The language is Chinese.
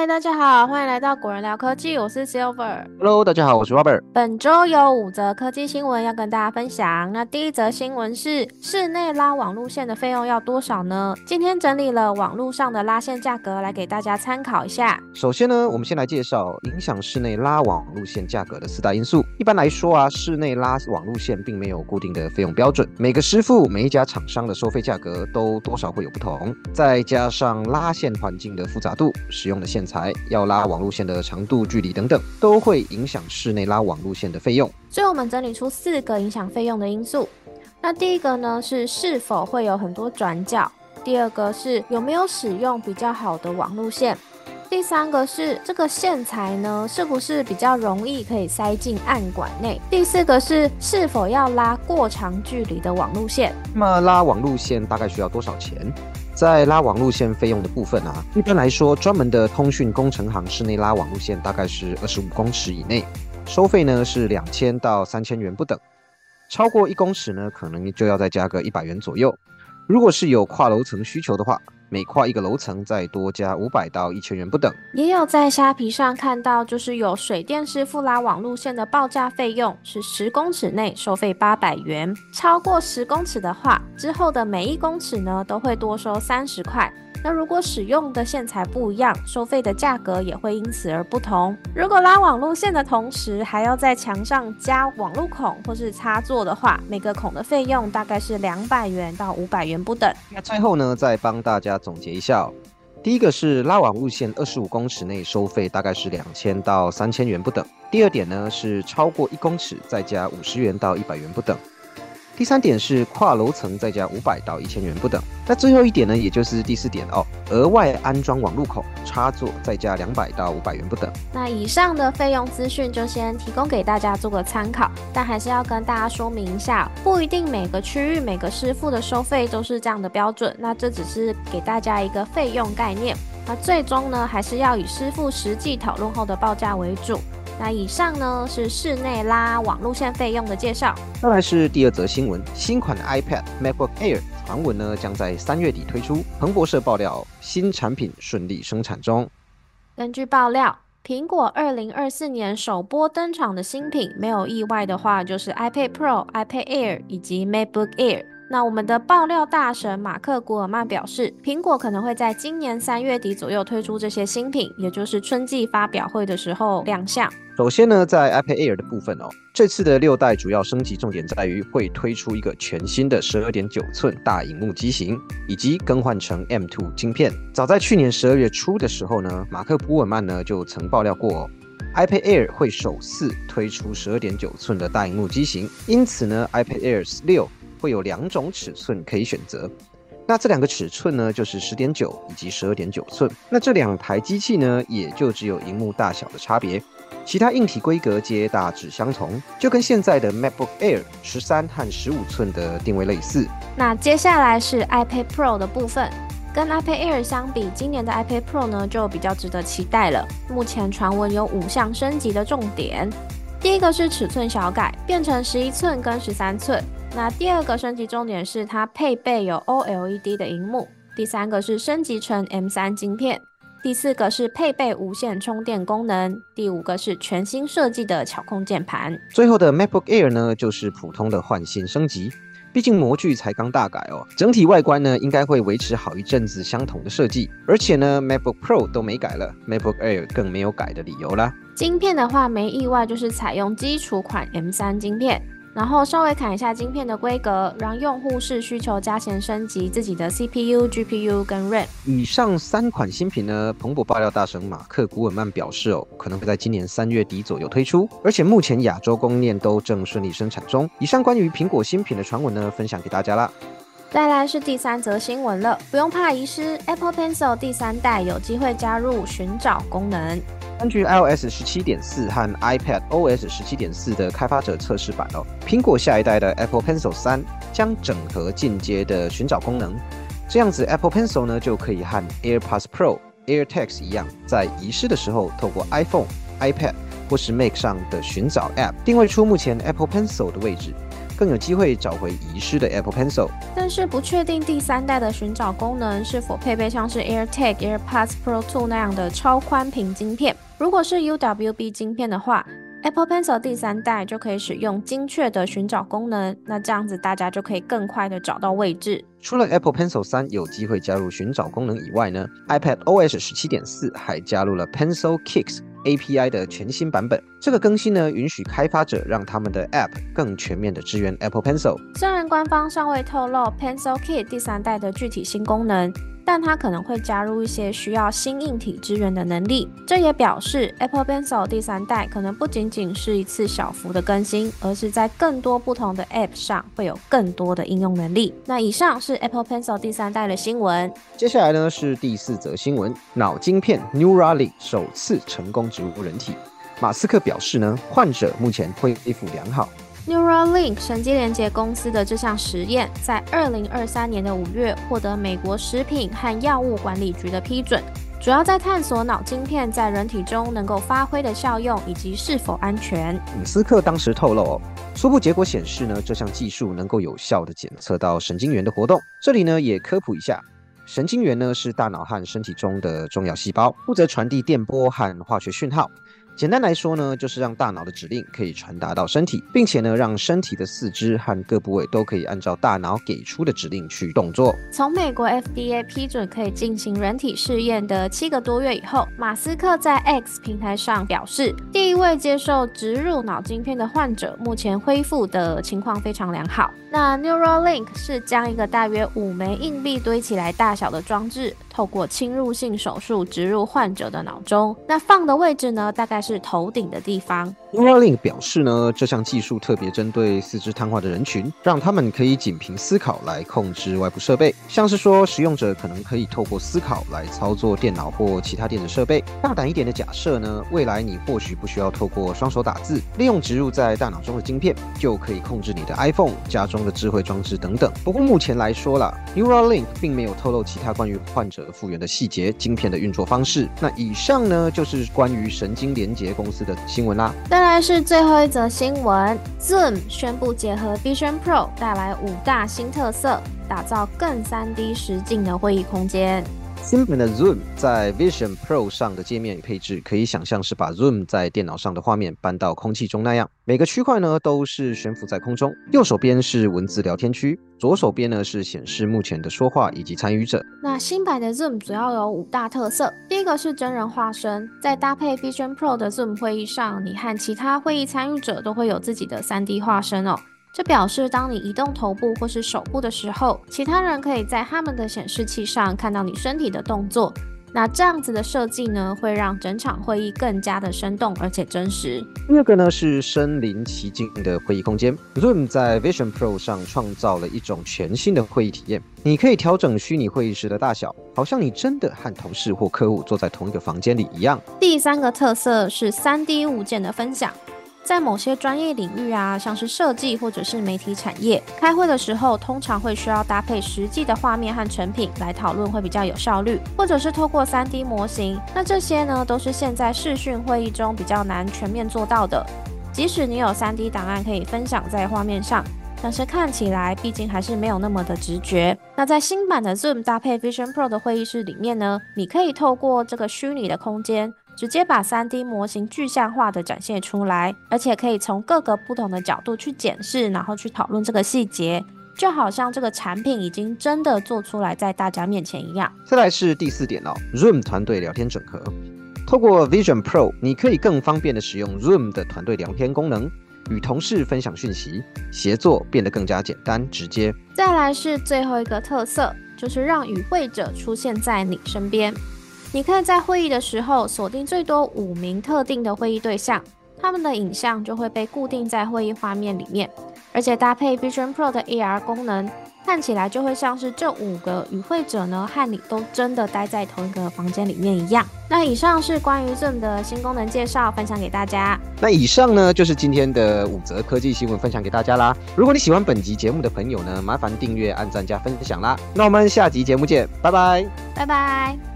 嗨，大家好，欢迎来到果仁聊科技，我是 Silver。Hello，大家好，我是 Robert。本周有五则科技新闻要跟大家分享。那第一则新闻是室内拉网路线的费用要多少呢？今天整理了网路上的拉线价格来给大家参考一下。首先呢，我们先来介绍影响室内拉网路线价格的四大因素。一般来说啊，室内拉网路线并没有固定的费用标准，每个师傅、每一家厂商的收费价格都多少会有不同。再加上拉线环境的复杂度、使用的线材、要拉网路线的长度、距离等等，都会影响室内拉网路线的费用。所以我们整理出四个影响费用的因素。那第一个呢是是否会有很多转角，第二个是有没有使用比较好的网路线，第三个是这个线材呢是不是比较容易可以塞进暗管内，第四个是是否要拉过长距离的网路线。那么拉网路线大概需要多少钱？在拉网路线费用的部分啊，一般来说，专门的通讯工程行室内拉网路线大概是二十五公尺以内，收费呢是两千到三千元不等。超过一公尺呢，可能就要再加个一百元左右。如果是有跨楼层需求的话，每跨一个楼层再多加五百到一千元不等。也有在虾皮上看到，就是有水电师傅拉网路线的报价费用是十公尺内收费八百元，超过十公尺的话，之后的每一公尺呢都会多收三十块。那如果使用的线材不一样，收费的价格也会因此而不同。如果拉网路线的同时还要在墙上加网路孔或是插座的话，每个孔的费用大概是两百元到五百元不等。那最后呢，再帮大家总结一下哦。第一个是拉网路线二十五公尺内收费大概是两千到三千元不等。第二点呢是超过一公尺再加五十元到一百元不等。第三点是跨楼层再加五百到一千元不等。那最后一点呢，也就是第四点哦，额外安装网路口插座再加两百到五百元不等。那以上的费用资讯就先提供给大家做个参考，但还是要跟大家说明一下，不一定每个区域每个师傅的收费都是这样的标准。那这只是给大家一个费用概念。那最终呢，还是要以师傅实际讨论后的报价为主。那以上呢是室内拉网路线费用的介绍。再来是第二则新闻，新款的 iPad MacBook Air 传闻呢将在三月底推出。彭博社爆料，新产品顺利生产中。根据爆料，苹果二零二四年首波登场的新品，没有意外的话，就是 iPad Pro、iPad Air 以及 MacBook Air。那我们的爆料大神马克·古尔曼表示，苹果可能会在今年三月底左右推出这些新品，也就是春季发表会的时候亮相。首先呢，在 iPad Air 的部分哦，这次的六代主要升级重点在于会推出一个全新的十二点九寸大荧幕机型，以及更换成 M2 晶片。早在去年十二月初的时候呢，马克·古尔曼呢就曾爆料过哦，iPad Air 会首次推出十二点九寸的大荧幕机型，因此呢，iPad Air 六。会有两种尺寸可以选择，那这两个尺寸呢，就是十点九以及十二点九寸。那这两台机器呢，也就只有荧幕大小的差别，其他硬体规格皆大致相同，就跟现在的 MacBook Air 十三和十五寸的定位类似。那接下来是 iPad Pro 的部分，跟 iPad Air 相比，今年的 iPad Pro 呢就比较值得期待了。目前传闻有五项升级的重点，第一个是尺寸小改，变成十一寸跟十三寸。那第二个升级重点是它配备有 OLED 的荧幕，第三个是升级成 M3 晶片，第四个是配备无线充电功能，第五个是全新设计的巧控键盘。最后的 MacBook Air 呢，就是普通的换新升级，毕竟模具才刚大改哦，整体外观呢应该会维持好一阵子相同的设计，而且呢 MacBook Pro 都没改了，MacBook Air 更没有改的理由啦。晶片的话，没意外就是采用基础款 M3 晶片。然后稍微砍一下晶片的规格，让用户是需求加钱升级自己的 CPU、GPU 跟 RAM。以上三款新品呢，彭博爆料大神马克·古尔曼表示哦，可能会在今年三月底左右推出，而且目前亚洲供应链都正顺利生产中。以上关于苹果新品的传闻呢，分享给大家啦。再来是第三则新闻了，不用怕遗失，Apple Pencil 第三代有机会加入寻找功能。根据 iOS 十七点四和 iPad OS 十七点四的开发者测试版哦，苹果下一代的 Apple Pencil 三将整合进阶的寻找功能，这样子 Apple Pencil 呢就可以和 AirPods Pro、AirTags 一样，在遗失的时候透过 iPhone、iPad 或是 Mac 上的寻找 App 定位出目前 Apple Pencil 的位置。更有机会找回遗失的 Apple Pencil。但是不确定第三代的寻找功能是否配备像是 AirTag、AirPods Pro 2那样的超宽屏晶片。如果是 UWB 晶片的话，Apple Pencil 第三代就可以使用精确的寻找功能，那这样子大家就可以更快的找到位置。除了 Apple Pencil 三有机会加入寻找功能以外呢，iPad OS 十七点四还加入了 Pencil Kicks API 的全新版本。这个更新呢，允许开发者让他们的 App 更全面的支援 Apple Pencil。虽然官方尚未透露 Pencil Kit 第三代的具体新功能。但它可能会加入一些需要新硬体支援的能力，这也表示 Apple Pencil 第三代可能不仅仅是一次小幅的更新，而是在更多不同的 App 上会有更多的应用能力。那以上是 Apple Pencil 第三代的新闻，接下来呢是第四则新闻：脑晶片 Neuralink 首次成功植入人体。马斯克表示呢，患者目前恢复良好。Neuralink 神经连接公司的这项实验，在二零二三年的五月获得美国食品和药物管理局的批准，主要在探索脑晶片在人体中能够发挥的效用以及是否安全。斯克当时透露，初步结果显示呢，这项技术能够有效的检测到神经元的活动。这里呢也科普一下，神经元呢是大脑和身体中的重要细胞，负责传递电波和化学讯号。简单来说呢，就是让大脑的指令可以传达到身体，并且呢，让身体的四肢和各部位都可以按照大脑给出的指令去动作。从美国 FDA 批准可以进行人体试验的七个多月以后，马斯克在 X 平台上表示，第一位接受植入脑晶片的患者目前恢复的情况非常良好。那 Neuralink 是将一个大约五枚硬币堆起来大小的装置，透过侵入性手术植入患者的脑中。那放的位置呢，大概是头顶的地方。Neuralink 表示呢，这项技术特别针对四肢瘫痪的人群，让他们可以仅凭思考来控制外部设备，像是说使用者可能可以透过思考来操作电脑或其他电子设备。大胆一点的假设呢，未来你或许不需要透过双手打字，利用植入在大脑中的晶片，就可以控制你的 iPhone、家中的智慧装置等等。不过目前来说啦 Neuralink 并没有透露其他关于患者复原的细节、晶片的运作方式。那以上呢，就是关于神经连结公司的新闻啦。再来是最后一则新闻，Zoom 宣布结合 Vision Pro 带来五大新特色，打造更 3D 实景的会议空间。新版的 Zoom 在 Vision Pro 上的界面与配置，可以想象是把 Zoom 在电脑上的画面搬到空气中那样。每个区块呢都是悬浮在空中，右手边是文字聊天区，左手边呢是显示目前的说话以及参与者。那新版的 Zoom 主要有五大特色，第一个是真人化身，在搭配 Vision Pro 的 Zoom 会议上，你和其他会议参与者都会有自己的 3D 化身哦。这表示，当你移动头部或是手部的时候，其他人可以在他们的显示器上看到你身体的动作。那这样子的设计呢，会让整场会议更加的生动而且真实。第二个呢是身临其境的会议空间。Zoom 在 Vision Pro 上创造了一种全新的会议体验，你可以调整虚拟会议室的大小，好像你真的和同事或客户坐在同一个房间里一样。第三个特色是 3D 物件的分享。在某些专业领域啊，像是设计或者是媒体产业，开会的时候通常会需要搭配实际的画面和成品来讨论，会比较有效率。或者是透过 3D 模型，那这些呢都是现在视讯会议中比较难全面做到的。即使你有 3D 档案可以分享在画面上，但是看起来毕竟还是没有那么的直觉。那在新版的 Zoom 搭配 Vision Pro 的会议室里面呢，你可以透过这个虚拟的空间。直接把 3D 模型具象化的展现出来，而且可以从各个不同的角度去检视，然后去讨论这个细节，就好像这个产品已经真的做出来在大家面前一样。再来是第四点哦，Zoom 团队聊天整合，透过 Vision Pro，你可以更方便的使用 Zoom 的团队聊天功能，与同事分享讯息，协作变得更加简单直接。再来是最后一个特色，就是让与会者出现在你身边。你可以在会议的时候锁定最多五名特定的会议对象，他们的影像就会被固定在会议画面里面，而且搭配 Vision Pro 的 AR 功能，看起来就会像是这五个与会者呢和你都真的待在同一个房间里面一样。那以上是关于 Zoom 的新功能介绍，分享给大家。那以上呢就是今天的五则科技新闻分享给大家啦。如果你喜欢本集节目的朋友呢，麻烦订阅、按赞加分享啦。那我们下集节目见，拜拜，拜拜。